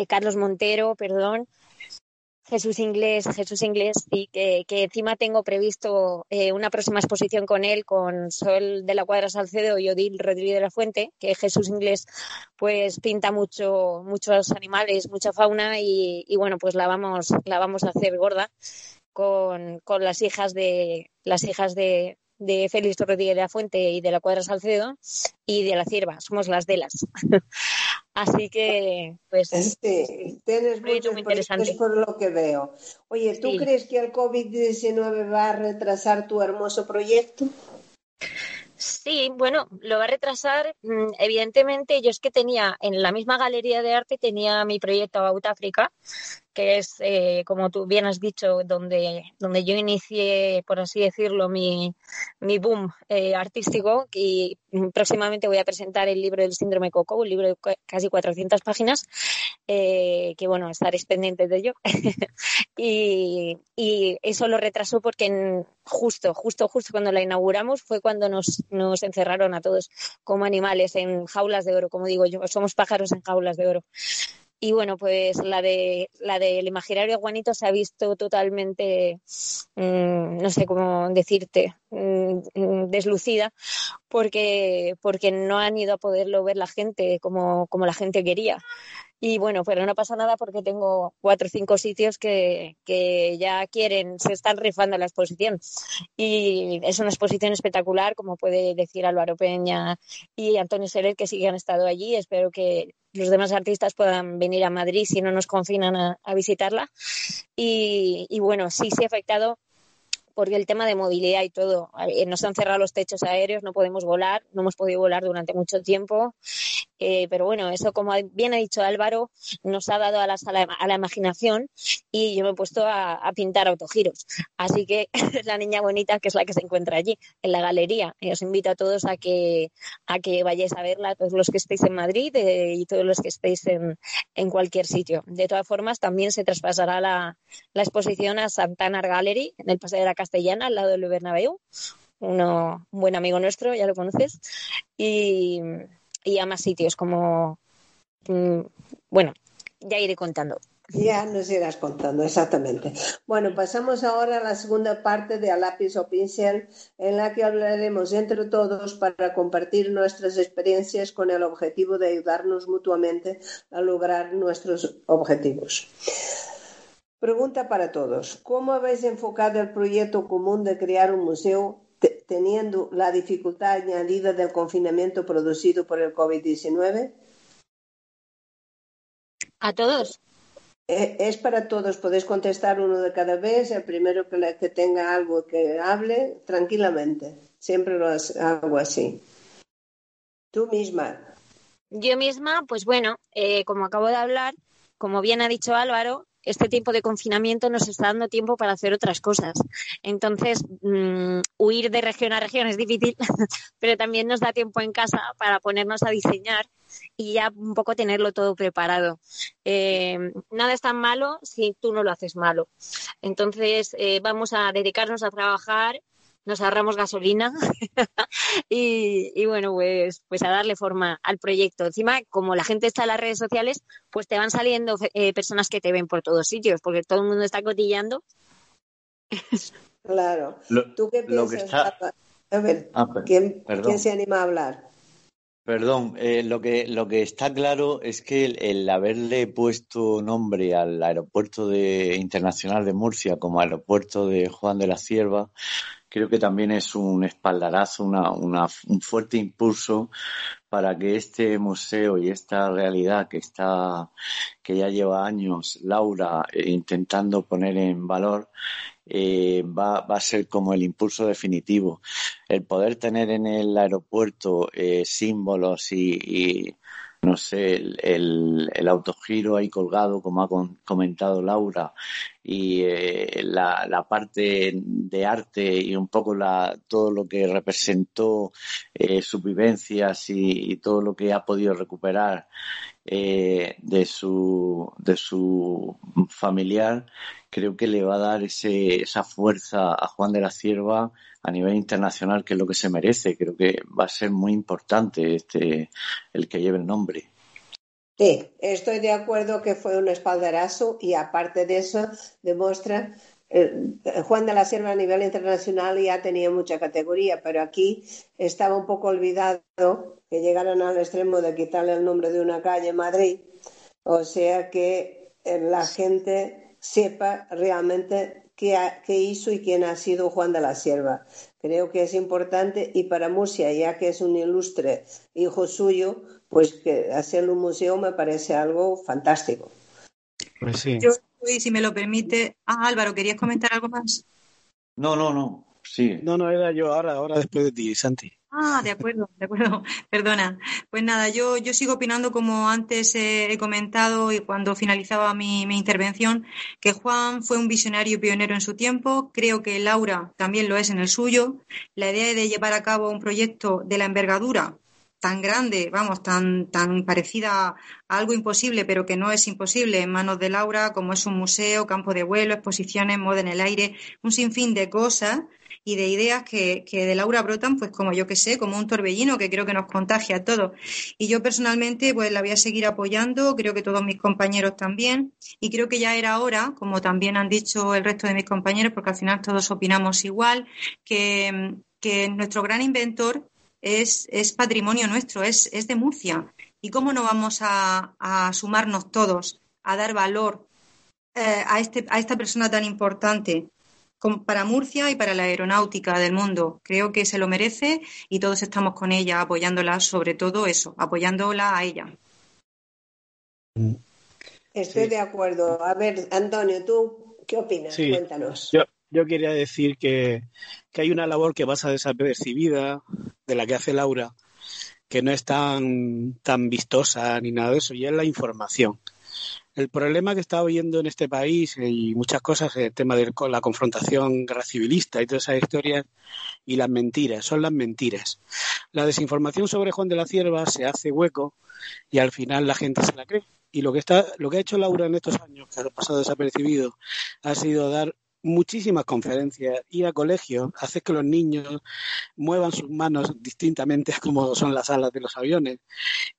Carlos Montero, perdón, Jesús Inglés, Jesús Inglés, y que, encima tengo previsto eh, una próxima exposición con él, con Sol de la Cuadra Salcedo y Odil Rodríguez de la Fuente, que Jesús Inglés pues pinta mucho, muchos animales, mucha fauna y, bueno, pues la vamos, la vamos a hacer gorda con, con las hijas de las hijas de, de Félix Rodríguez de la Fuente y de la Cuadra Salcedo y de la Cierva, somos las de las. Así que, pues. Sí, tienes mucho interesante. por lo que veo. Oye, ¿tú crees que el COVID-19 va a retrasar tu hermoso proyecto? Sí, bueno, lo va a retrasar. Mm, evidentemente, yo es que tenía en la misma galería de arte tenía mi proyecto About África, que es, eh, como tú bien has dicho, donde, donde yo inicié, por así decirlo, mi, mi boom eh, artístico. Y próximamente voy a presentar el libro del síndrome Coco, un libro de casi 400 páginas, eh, que bueno, estaréis pendientes de ello. y, y, eso lo retrasó porque justo, justo, justo cuando la inauguramos fue cuando nos nos encerraron a todos como animales en jaulas de oro, como digo yo, somos pájaros en jaulas de oro. Y bueno, pues la de la del imaginario Juanito se ha visto totalmente, mm, no sé cómo decirte, mm, mm, deslucida, porque, porque no han ido a poderlo ver la gente como, como la gente quería. Y bueno, pero no pasa nada porque tengo cuatro o cinco sitios que, que ya quieren, se están rifando la exposición. Y es una exposición espectacular, como puede decir Álvaro Peña y Antonio Seret, que sí han estado allí. Espero que los demás artistas puedan venir a Madrid si no nos confinan a, a visitarla. Y, y, bueno, sí, sí ha afectado porque el tema de movilidad y todo, eh, nos han cerrado los techos aéreos, no podemos volar, no hemos podido volar durante mucho tiempo eh, pero bueno, eso como bien ha dicho Álvaro, nos ha dado a la, a la imaginación y yo me he puesto a, pintar autogiros. Así que la niña bonita que es la que se encuentra allí, en la galería. Y os invito a todos a que, a que vayáis a verla, todos los que estéis en Madrid eh, y todos los que estéis en, en, cualquier sitio. De todas formas, también se traspasará la, la exposición a Santana Gallery, en el Paseo de la Castellana, al lado del Bernabéu. Uno, un buen amigo nuestro, ya lo conoces. Y, y a más sitios como, mm, bueno, ya iré contando. Ya nos irás contando, exactamente. Bueno, pasamos ahora a la segunda parte de A lápiz o pincel, en la que hablaremos entre todos para compartir nuestras experiencias con el objetivo de ayudarnos mutuamente a lograr nuestros objetivos. Pregunta para todos. ¿Cómo habéis enfocado el proyecto común de crear un museo teniendo la dificultad añadida del confinamiento producido por el COVID-19? ¿A todos? Eh, es para todos, podéis contestar uno de cada vez, el primero que, que tenga algo que hable, tranquilamente. Siempre lo hago así. Tú misma. Yo misma, pues bueno, eh, como acabo de hablar, como bien ha dicho Álvaro, este tiempo de confinamiento nos está dando tiempo para hacer otras cosas. Entonces, mm, huir de región a región es difícil, pero también nos da tiempo en casa para ponernos a diseñar y ya un poco tenerlo todo preparado. Eh, nada es tan malo si tú no lo haces malo. Entonces, eh, vamos a dedicarnos a trabajar nos ahorramos gasolina y, bueno, pues, pues a darle forma al proyecto. Encima, como la gente está en las redes sociales, pues te van saliendo eh, personas que te ven por todos sitios, porque todo el mundo está cotillando. Claro. ¿Tú qué piensas? A ver, ah, ¿quién, se anima a hablar? Perdón, eh, lo, que, lo que está claro es que el, haberle puesto nombre al aeropuerto de, internacional de Murcia como aeropuerto de Juan de la Cierva creo que también es un espaldarazo, una, un fuerte impulso para que este museo y esta realidad que está, que ya lleva años Laura eh, intentando poner en valor, eh, va, va, a ser como el impulso definitivo. El poder tener en el aeropuerto eh, símbolos y no sé, el, el, autogiro ahí colgado, como ha comentado Laura, y eh, la, la, parte de arte y un poco la, todo lo que representó eh, sus vivencias y, todo lo que ha podido recuperar eh, de, su, de su familiar, creo que le va a dar ese, esa fuerza a Juan de la Cierva a nivel internacional, que es lo que se merece. Creo que va a ser muy importante este el que lleve el nombre. Sí, estoy de acuerdo que fue un espaldarazo y aparte de eso demuestra eh, Juan de la Sierva a nivel internacional ya tenía mucha categoría, pero aquí estaba un poco olvidado que llegaron al extremo de quitarle el nombre de una calle en Madrid, o sea que eh, la gente sepa realmente qué, hizo y quién ha sido Juan de la Sierva. Creo que es importante y para Murcia, ya que es un ilustre hijo suyo, pues que hacerle un museo me parece algo fantástico. Pues sí. Yo, si me lo permite, ah, Álvaro, ¿querías comentar algo más? No, no, no, sí. No, no, era yo ahora, ahora después de ti, Santi. Ah, de acuerdo, de acuerdo. Perdona. Pues nada, yo, yo sigo opinando como antes he comentado y cuando finalizaba mi, mi, intervención, que Juan fue un visionario y pionero en su tiempo. Creo que Laura también lo es en el suyo. La idea de llevar a cabo un proyecto de la envergadura tan grande, vamos, tan, tan parecida a algo imposible, pero que no es imposible en manos de Laura, como es un museo, campo de vuelo, exposiciones, moda en el aire, un sinfín de cosas y de ideas que, de Laura brotan, pues como yo que sé, como un torbellino que creo que nos contagia a todos. Y yo personalmente, pues la voy a seguir apoyando, creo que todos mis compañeros también, y creo que ya era hora, como también han dicho el resto de mis compañeros, porque al final todos opinamos igual, que, nuestro gran inventor es, es patrimonio nuestro, es, es, de Murcia. ¿Y cómo no vamos a, sumarnos todos, a dar valor eh, a, este, a esta persona tan importante? para Murcia y para la aeronáutica del mundo. Creo que se lo merece y todos estamos con ella apoyándola, sobre todo eso, apoyándola a ella. Estoy de acuerdo. A ver, Antonio, ¿tú qué opinas? Cuéntanos. Yo, quería decir que, que hay una labor que pasa desapercibida de la que hace Laura, que no es tan, tan vistosa ni nada de eso, y es la información. El problema que está habiendo en este país eh, y muchas cosas, el tema de la confrontación guerra civilista y todas esas historias y las mentiras, son las mentiras. La desinformación sobre Juan de la Cierva se hace hueco y al final la gente se la cree. Y lo que está, lo que ha hecho Laura en estos años, que ha pasado desapercibido, ha sido dar muchísimas conferencias, ir a colegios, hacer que los niños muevan sus manos distintamente a como son las alas de los aviones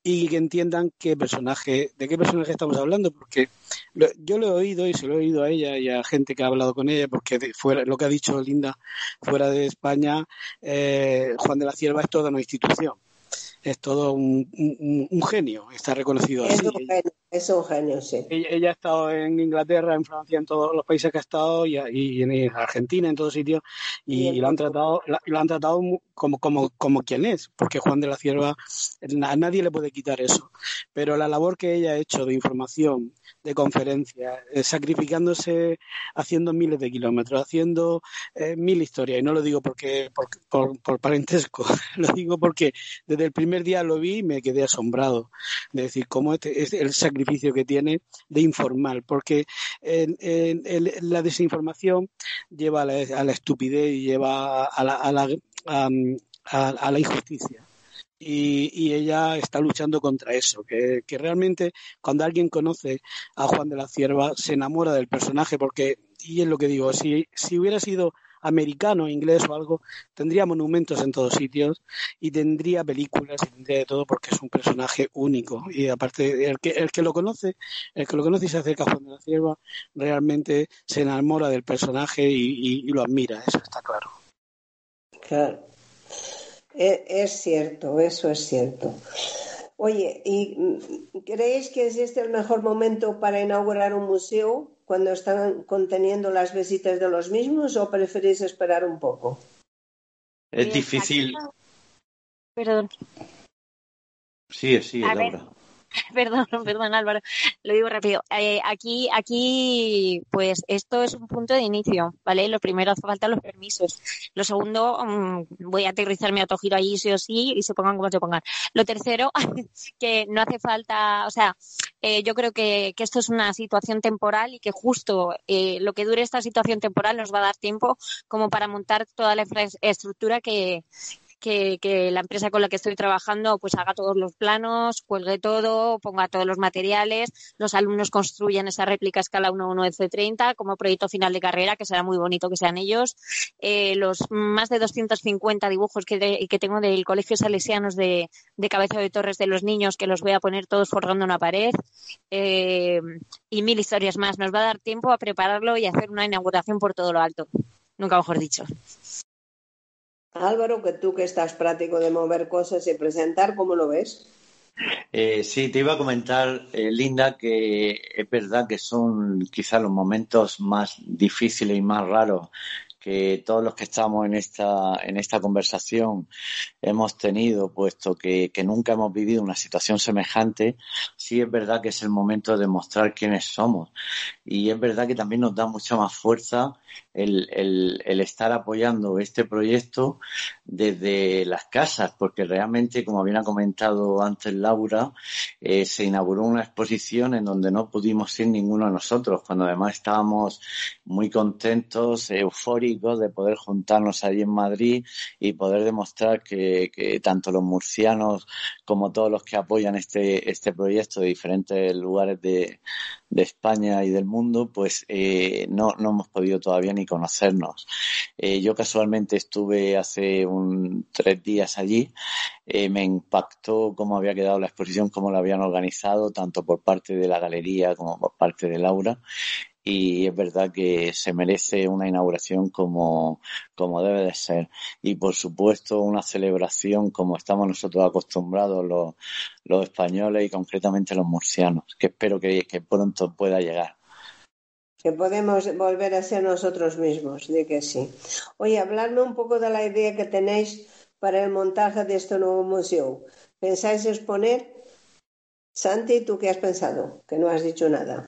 y que entiendan qué personaje, de qué personaje estamos hablando, porque yo lo he oído y se lo he oído a ella y a gente que ha hablado con ella, porque fuera, lo que ha dicho Linda, fuera de España, eh, Juan de la Cierva es toda una institución es todo un, genio, está reconocido así. Es un genio, sí. Ella, ha estado en Inglaterra, en Francia, en todos los países que ha estado y, en Argentina, en todos sitios, y, lo han tratado, lo han tratado como, como, como quien es, porque Juan de la Cierva, a nadie le puede quitar eso. Pero la labor que ella ha hecho de información, de conferencias, eh, sacrificándose, haciendo miles de kilómetros, haciendo eh, mil historias, y no lo digo porque por, por parentesco, lo digo porque desde el primer primer día lo vi y me quedé asombrado. De decir cómo este, es el sacrificio que tiene de informar, porque la desinformación lleva a la, estupidez y lleva a la, a la, a la injusticia. Y, ella está luchando contra eso, que, realmente cuando alguien conoce a Juan de la Cierva se enamora del personaje porque, y es lo que digo, si, si hubiera sido americano, inglés o algo, tendría monumentos en todos sitios y tendría películas y tendría de todo porque es un personaje único. Y aparte, el que, el que lo conoce, el que lo conoce y se acerca a Juan de la Cierva, realmente se enamora del personaje y, lo admira, eso está claro. Claro. E, es cierto, eso es cierto. Oye, ¿y creéis que es este el mejor momento para inaugurar un museo cuando están conteniendo las visitas de los mismos o preferís esperar un poco? Es difícil. Perdón. Sí, sí, Laura. perdón, perdón Álvaro, lo digo rápido. Eh, aquí, aquí, pues esto es un punto de inicio, ¿vale? Lo primero hace falta los permisos. Lo segundo, mm, voy a aterrizar mi autogiro allí sí o sí y se pongan como se pongan. Lo tercero, que no hace falta, o sea, eh, yo creo que, que, esto es una situación temporal y que justo eh, lo que dure esta situación temporal nos va a dar tiempo como para montar toda la infraestructura que, que, la empresa con la que estoy trabajando pues haga todos los planos, cuelgue todo, ponga todos los materiales, los alumnos construyan esa réplica a escala 1.1 F30 como proyecto final de carrera, que será muy bonito que sean ellos. Eh, los más de 250 dibujos que, que tengo del Colegio Salesianos de, de Cabeza de Torres de los niños, que los voy a poner todos forrando una pared. Eh, y mil historias más. Nos va a dar tiempo a prepararlo y hacer una inauguración por todo lo alto. Nunca mejor dicho. Álvaro, que tú que estás práctico de mover cosas y presentar, ¿cómo lo ves? Eh, sí, te iba a comentar, eh, Linda, que es verdad que son quizás los momentos más difíciles y más raros que todos los que estamos en esta, en esta conversación hemos tenido, puesto que, que, nunca hemos vivido una situación semejante, sí es verdad que es el momento de mostrar quiénes somos. Y es verdad que también nos da mucha más fuerza el, el, estar apoyando este proyecto desde las casas, porque realmente, como bien ha comentado antes Laura, eh, se inauguró una exposición en donde no pudimos ir ninguno de nosotros, cuando además estábamos muy contentos, eufóricos de poder juntarnos allí en Madrid y poder demostrar que, que tanto los murcianos como todos los que apoyan este, este proyecto de diferentes lugares de, de España y del mundo, pues eh, no, no hemos podido todavía ni conocernos. Eh, yo casualmente estuve hace un, tres días allí, eh, me impactó cómo había quedado la exposición, cómo la habían organizado, tanto por parte de la galería como por parte de Laura y es verdad que se merece una inauguración como, como debe de ser. Y por supuesto una celebración como estamos nosotros acostumbrados los, los españoles y concretamente los murcianos, que espero que, que pronto pueda llegar. Que podemos volver a ser nosotros mismos, de que sí. Oye, hablarme un poco de la idea que tenéis para el montaje de este nuevo museo. ¿Pensáis exponer? Santi, ¿tú qué has pensado? Que no has dicho nada.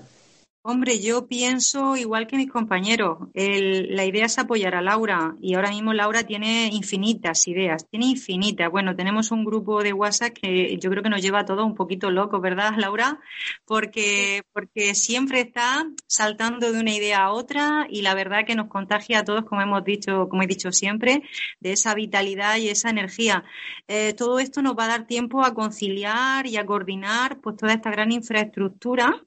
Hombre, yo pienso igual que mis compañeros. la idea es apoyar a Laura y ahora mismo Laura tiene infinitas ideas, tiene infinitas. Bueno, tenemos un grupo de WhatsApp que yo creo que nos lleva a todos un poquito locos, ¿verdad, Laura? Porque, porque siempre está saltando de una idea a otra y la verdad que nos contagia a todos, como hemos dicho, como he dicho siempre, de esa vitalidad y esa energía. Eh, todo esto nos va a dar tiempo a conciliar y a coordinar pues toda esta gran infraestructura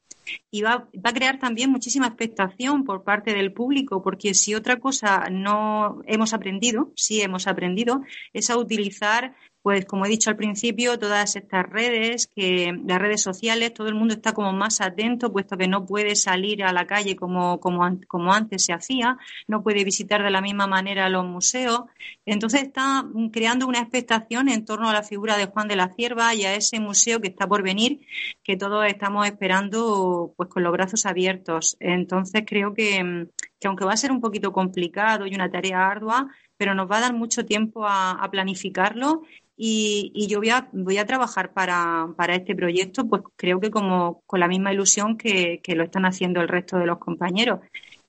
y va, va, a crear también muchísima expectación por parte del público, porque si otra cosa no hemos aprendido, sí hemos aprendido, es a utilizar pues como he dicho al principio, todas estas redes, que las redes sociales, todo el mundo está como más atento, puesto que no puede salir a la calle como, como, como antes se hacía, no puede visitar de la misma manera los museos. Entonces está creando una expectación en torno a la figura de Juan de la Cierva y a ese museo que está por venir, que todos estamos esperando pues con los brazos abiertos. Entonces creo que, que aunque va a ser un poquito complicado y una tarea ardua, pero nos va a dar mucho tiempo a planificarlo y, yo voy a, voy a trabajar para, para, este proyecto, pues creo que como con la misma ilusión que, que lo están haciendo el resto de los compañeros.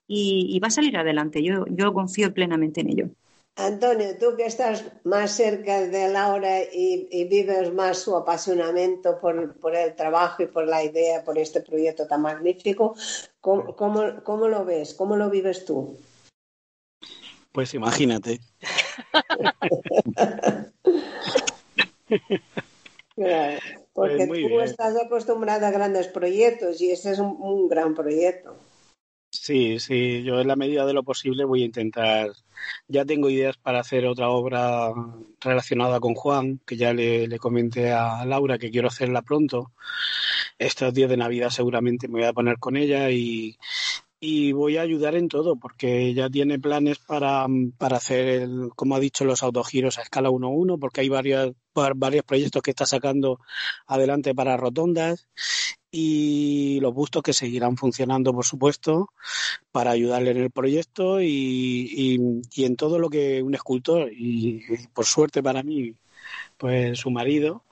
Y, va a salir adelante, yo, yo confío plenamente en ello. Antonio, tú que estás más cerca de Laura y, vives más su apasionamiento por, el trabajo y por la idea, por este proyecto tan magnífico, ¿cómo, lo ves? ¿Cómo lo vives tú? Pues imagínate. pues tú estás acostumbrado a grandes proyectos y ese es un gran proyecto. Sí, sí, yo en la medida de lo posible voy a intentar. Ya tengo ideas para hacer otra obra relacionada con Juan, que ya le, le comenté a Laura que quiero hacerla pronto. Estos días de Navidad seguramente me voy a poner con ella y, y voy a ayudar en todo porque ya tiene planes para, para hacer, el, como ha dicho, los autogiros a escala 1-1 porque hay varios, varios proyectos que está sacando adelante para rotondas y los bustos que seguirán funcionando, por supuesto, para ayudarle en el proyecto y, y, en todo lo que un escultor, y, por suerte para mí, pues su marido,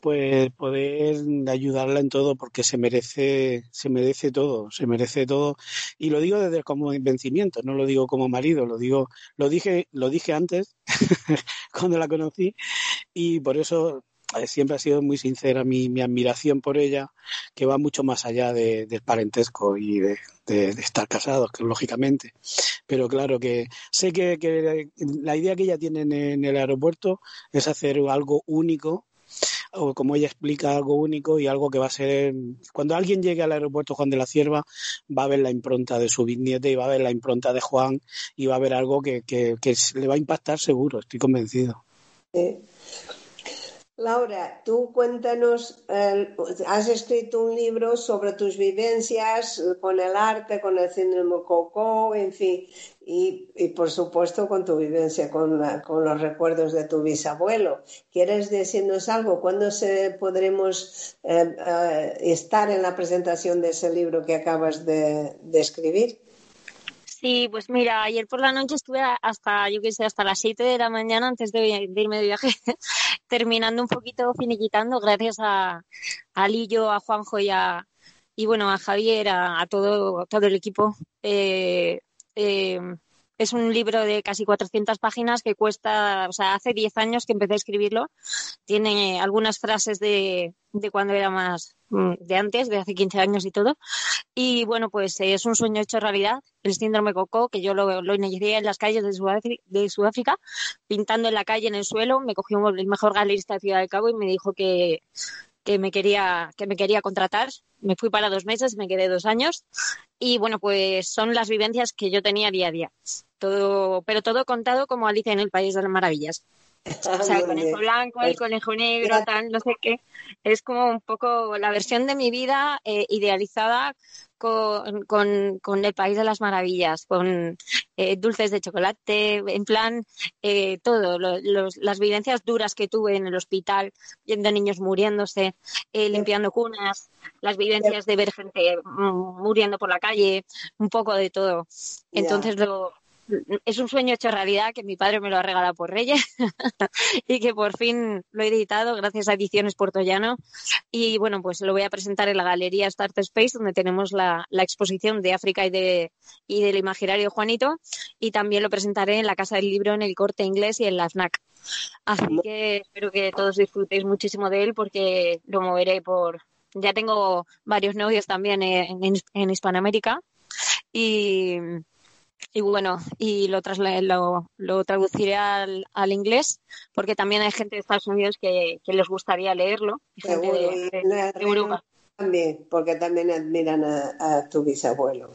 pues poder ayudarla en todo porque se merece se merece todo se merece todo y lo digo desde como convencimiento no lo digo como marido lo digo lo dije lo dije antes cuando la conocí y por eso eh, siempre ha sido muy sincera mi, mi, admiración por ella, que va mucho más allá de, del parentesco y de, estar casados, lógicamente. Pero claro que sé que, que, la idea que ella tiene en, el aeropuerto es hacer algo único o como ella explica, algo único y algo que va a ser, cuando alguien llegue al aeropuerto Juan de la Cierva, va a ver la impronta de su bisnieta y va a ver la impronta de Juan y va a ver algo que, que, que le va a impactar seguro, estoy convencido. Sí. Laura, tú cuéntanos, eh, has escrito un libro sobre tus vivencias con el arte, con el síndrome Coco, en fin, y, por supuesto con tu vivencia con, los recuerdos de tu bisabuelo. ¿Quieres decirnos algo? ¿Cuándo se podremos eh, eh, estar en la presentación de ese libro que acabas de escribir? Sí, pues mira, ayer por la noche estuve hasta, yo qué sé, hasta las 7 de la mañana antes de, irme de viaje, terminando un poquito, finiquitando, gracias a, a Lillo, a Juanjo y a, y bueno, a Javier, a, todo, todo el equipo. Eh, eh, es un libro de casi 400 páginas que cuesta, o sea, hace 10 años que empecé a escribirlo. Tiene algunas frases de, de cuando era más, de antes, de hace 15 años y todo. Y bueno, pues es un sueño hecho realidad, el síndrome Coco, que yo lo, lo inicié en las calles de Sudáfrica, de Sudáfrica, pintando en la calle, en el suelo. Me cogió el mejor galerista de Ciudad del Cabo y me dijo que, que me quería que me quería contratar. Me fui para dos meses, me quedé dos años y bueno, pues son las vivencias que yo tenía día a día. Todo, pero todo contado como Alicia en el País de las Maravillas. O sea, el conejo blanco, el conejo negro, tal, no sé qué. Es como un poco la versión de mi vida eh, idealizada con, con, el País de las Maravillas, con eh, dulces de chocolate, en plan, eh, todo, las vivencias duras que tuve en el hospital, viendo niños muriéndose, limpiando cunas, las vivencias de ver gente mm, muriendo por la calle, un poco de todo. Entonces lo, es un sueño hecho realidad que mi padre me lo ha regalado por Reyes y que por fin lo he editado gracias a Ediciones Llano Y bueno, pues lo voy a presentar en la Galería Start Space, donde tenemos la, exposición de África y, de, y del imaginario Juanito. Y también lo presentaré en la Casa del Libro, en el Corte Inglés y en la FNAC. Así que espero que todos disfrutéis muchísimo de él porque lo moveré por... Ya tengo varios novios también en, en, en Hispanoamérica y y bueno, y lo, lo, lo traduciré al, al, inglés, porque también hay gente de Estados Unidos que, que les gustaría leerlo, gente de, Europa. También, porque también admiran a, tu bisabuelo.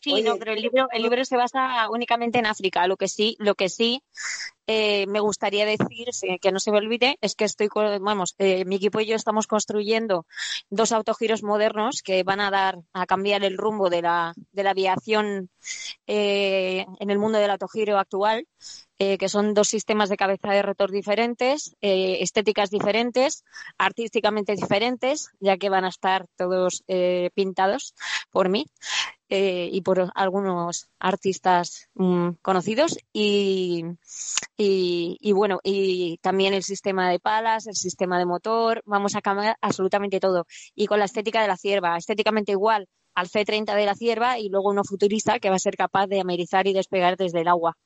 Sí, no, pero el libro, el libro se basa únicamente en África. Lo que sí, lo que sí eh, me gustaría decir, que no se me olvide, es que estoy, vamos, eh, mi equipo y yo estamos construyendo dos autogiros modernos que van a dar, a cambiar el rumbo de la, de la aviación eh, en el mundo del autogiro actual. Que son dos sistemas de cabeza de rotor diferentes, estéticas diferentes, artísticamente diferentes, ya que van a estar todos pintados por mí. Eh, y por algunos artistas mm, conocidos y, y, bueno, y también el sistema de palas, el sistema de motor, vamos a cambiar absolutamente todo. Y con la estética de la cierva, estéticamente igual al C-30 de la cierva y luego uno futurista que va a ser capaz de amerizar y despegar desde el agua.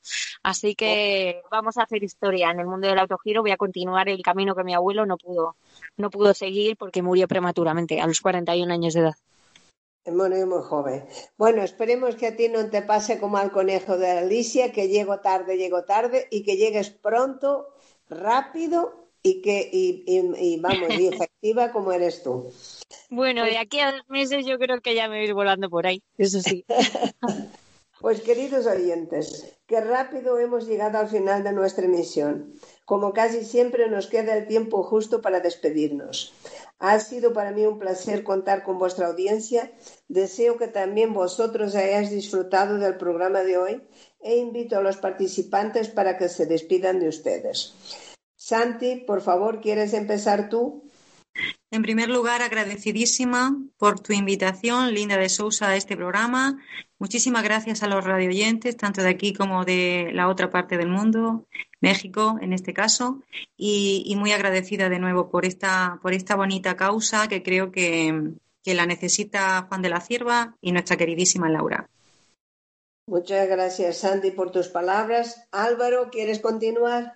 Así que vamos a hacer historia en el mundo del autogiro. Voy a continuar el camino que mi abuelo no pudo, no pudo seguir porque murió prematuramente a los 41 años de edad. Bueno, muy joven. Bueno, esperemos que a ti no te pase como al conejo de Alicia, que llego tarde, llego tarde y que llegues pronto, rápido y que y, y, vamos, y efectiva como eres tú. Bueno, de aquí a dos meses yo creo que ya me voy volando por ahí, eso sí. pues queridos oyentes, qué rápido hemos llegado al final de nuestra emisión. Como casi siempre nos queda el tiempo justo para despedirnos. Ha sido para mí un placer contar con vuestra audiencia. Deseo que también vosotros hayáis disfrutado del programa de hoy e invito a los participantes para que se despidan de ustedes. Santi, por favor, ¿quieres empezar tú? En primer lugar, agradecidísima por tu invitación, Linda de Sousa, a este programa. Muchísimas gracias a los radioyentes, tanto de aquí como de la otra parte del mundo, México en este caso, y, muy agradecida de nuevo por esta, por esta bonita causa que creo que, que la necesita Juan de la Cierva y nuestra queridísima Laura. Muchas gracias, Santi, por tus palabras. Álvaro, ¿quieres continuar?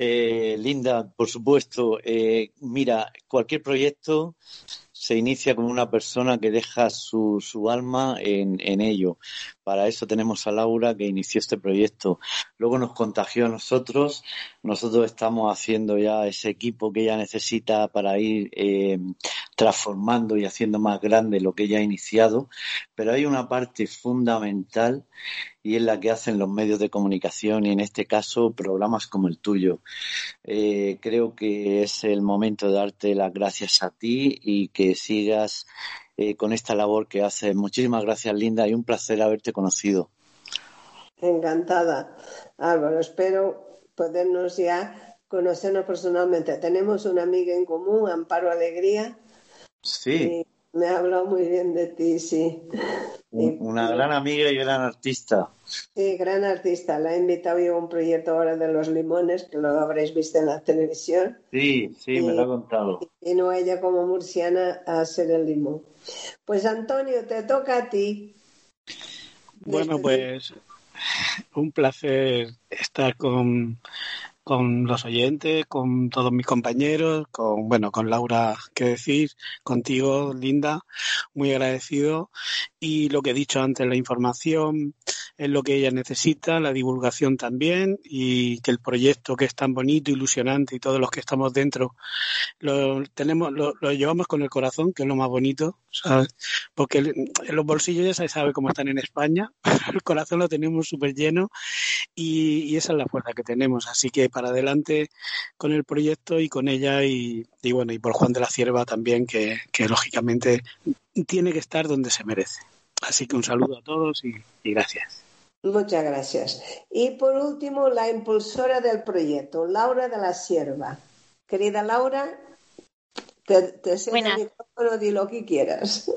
Eh, Linda, por supuesto. Eh, mira, cualquier proyecto se inicia con una persona que deja su, su alma en, en, ello. Para eso tenemos a Laura que inició este proyecto. Luego nos contagió a nosotros. Nosotros estamos haciendo ya ese equipo que ella necesita para ir eh, transformando y haciendo más grande lo que ella ha iniciado. Pero hay una parte fundamental y es la que hacen los medios de comunicación y en este caso programas como el tuyo. Eh, creo que es el momento de darte las gracias a ti y que sigas eh, con esta labor que haces. Muchísimas gracias, Linda, y un placer haberte conocido. Encantada, Álvaro. Espero podernos ya conocernos personalmente. Tenemos una amiga en común, Amparo Alegría. Sí. Me ha hablado muy bien de ti, sí. Una gran amiga y gran artista. Sí, gran artista. La he invitado yo a un proyecto ahora de los limones, que lo habréis visto en la televisión. Sí, sí, me lo ha contado. Y no ella como murciana a hacer el limón. Pues Antonio, te toca a ti. Bueno, pues un placer estar con, con los oyentes, con todos mis compañeros, con bueno, con Laura, qué decir, contigo, Linda, muy agradecido. Y lo que he dicho antes, la información es lo que ella necesita, la divulgación también, y que el proyecto que es tan bonito, ilusionante, y todos los que estamos dentro, lo tenemos, lo, llevamos con el corazón, que es lo más bonito, porque en los bolsillos ya se sabe cómo están en España, el corazón lo tenemos súper lleno y, y, esa es la fuerza que tenemos. Así que para adelante con el proyecto y con ella y, y bueno, y por Juan de la Cierva también, que, que, lógicamente tiene que estar donde se merece. Así que un saludo a todos y, y gracias. Muchas gracias. Y por último, la impulsora del proyecto, Laura de la Sierva. Querida Laura, te, te el micrófono, di lo que quieras.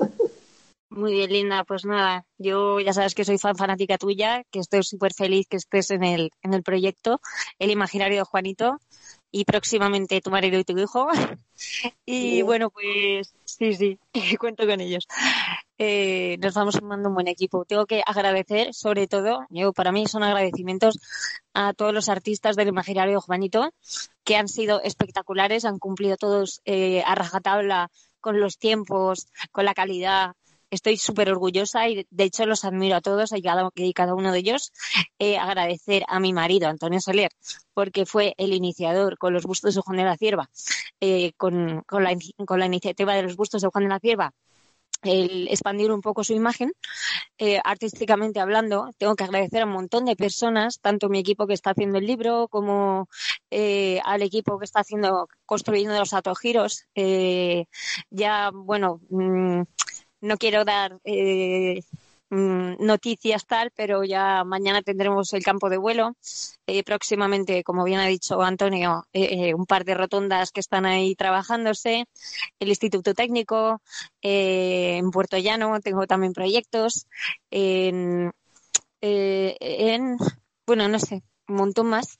Muy bien, Linda. Pues nada, yo ya sabes que soy fan fanática tuya, que estoy súper feliz que estés en el, en el proyecto El Imaginario de Juanito y próximamente tu marido y tu hijo. y bueno, pues sí, sí, cuento con ellos. Eh, nos vamos formando un buen equipo. Tengo que agradecer, sobre todo, yo para mí son agradecimientos a todos los artistas del Imaginario Juanito, que han sido espectaculares, han cumplido todos eh, a rajatabla con los tiempos, con la calidad, estoy súper orgullosa y de hecho los admiro a todos y cada, uno de ellos. Eh, agradecer a mi marido, Antonio Soler, porque fue el iniciador con los bustos de Juan de la Cierva, eh, con, la, iniciativa de los bustos de Juan de la Cierva el expandir un poco su imagen, eh, artísticamente hablando, tengo que agradecer a un montón de personas, tanto mi equipo que está haciendo el libro como eh, al equipo que está haciendo, construyendo los autogiros. Eh, ya, bueno, mmm, no quiero dar eh, mm, noticias tal, pero ya mañana tendremos el campo de vuelo. Eh, próximamente, como bien ha dicho Antonio, eh, un par de rotondas que están ahí trabajándose. El Instituto Técnico, en Puerto Llano tengo también proyectos. En, en, bueno, no sé, montón más,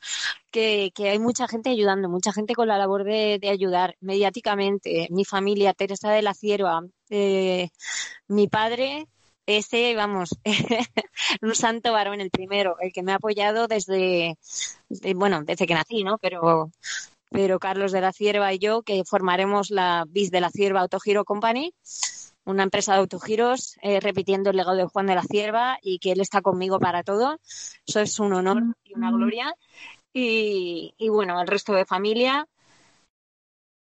que, hay mucha gente ayudando, mucha gente con la labor de, ayudar mediáticamente. Mi familia, Teresa de la Cierva, eh, mi padre, ese, vamos, un santo varón, el primero, el que me ha apoyado desde, bueno, desde que nací, ¿no? Pero, pero Carlos de la Cierva y yo, que formaremos la BIS de la Cierva Autogiro Company, una empresa de autogiros, eh, repitiendo el legado de Juan de la Cierva y que él está conmigo para todo. Eso es un honor y una gloria. Y, y bueno, el resto de familia,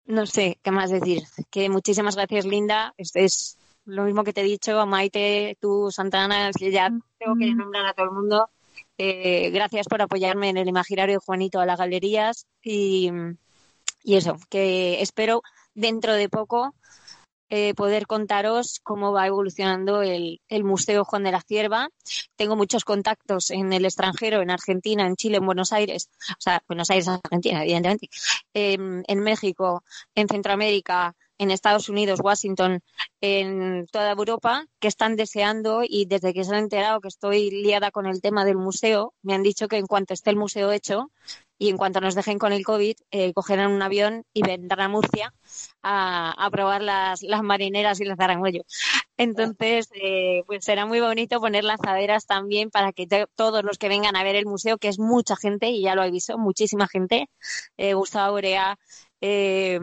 no sé qué más decir. Que muchísimas gracias, Linda. Este es lo mismo que te he dicho, Maite, tú, Santana, ya tengo que nombrar a todo el mundo. Eh, gracias por apoyarme en el imaginario de Juanito a las galerías y, y eso, que espero dentro de poco eh, poder contaros cómo va evolucionando el, Museo Juan de la Cierva. Tengo muchos contactos en el extranjero, en Argentina, en Chile, en Buenos Aires, o sea, Buenos Aires, Argentina, evidentemente, em, en México, en Centroamérica, en Estados Unidos, Washington, en toda Europa, que están deseando y desde que se han enterado que estoy liada con el tema del museo, me han dicho que en cuanto esté el museo hecho y en cuanto nos dejen con el COVID, eh, cogerán un avión y vendrán a Murcia a, probar las, marineras y las zarangüello. Entonces, eh, pues será muy bonito poner lanzaderas también para que todos los que vengan a ver el museo, que es mucha gente, y ya lo he visto, muchísima gente, eh, Gustavo Orea, eh,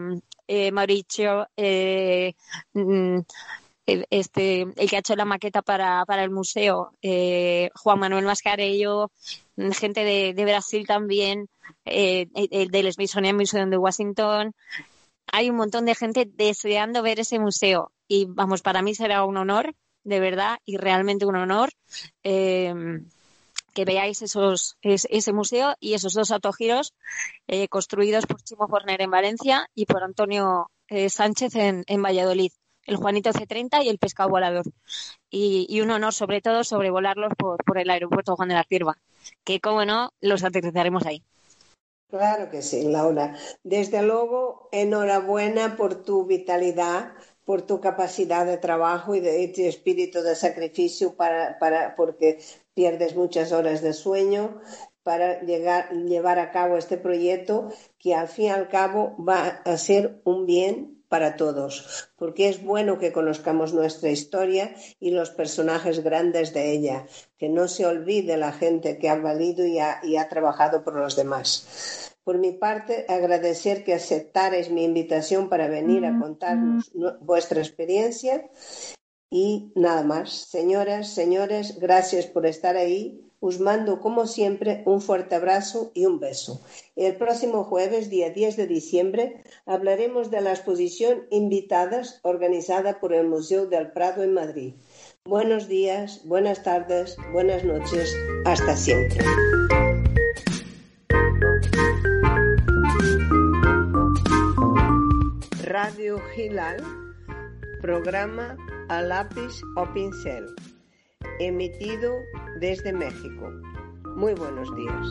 eh, Mauricio, eh, mm, este, el que ha hecho la maqueta para, para el museo, eh, Juan Manuel Mascarello, mm, gente de, de Brasil también, eh, del Smithsonian Museum de Washington. Hay un montón de gente deseando ver ese museo y vamos, para mí será un honor, de verdad, y realmente un honor. Eh, que veáis esos, ese museo y esos dos autogiros eh, construidos por Chimo Forner en Valencia y por Antonio eh, Sánchez en, Valladolid. El Juanito C30 y el Pescado Volador. Y, un honor, sobre todo, sobrevolarlos por, por el aeropuerto Juan de la Cierva, que, como no, los aterrizaremos ahí. Claro que sí, Laura. Desde luego, enhorabuena por tu vitalidad, por tu capacidad de trabajo y de, espíritu de sacrificio para, para, porque pierdes muchas horas de sueño para llegar, llevar a cabo este proyecto que al fin y al cabo va a ser un bien para todos, porque es bueno que conozcamos nuestra historia y los personajes grandes de ella, que no se olvide la gente que ha valido y ha, y ha trabajado por los demás. Por mi parte, agradecer que aceptarais mi invitación para venir a contarnos vuestra experiencia y nada más. Señoras, señores, gracias por estar ahí. Os como siempre, un fuerte abrazo y un beso. El próximo jueves, día 10 de diciembre, hablaremos de la exposición Invitadas organizada por el Museo del Prado en Madrid. Buenos días, buenas tardes, buenas noches. Hasta siempre. Radio Gilal, programa a lápiz o pincel, emitido desde México. Muy buenos días.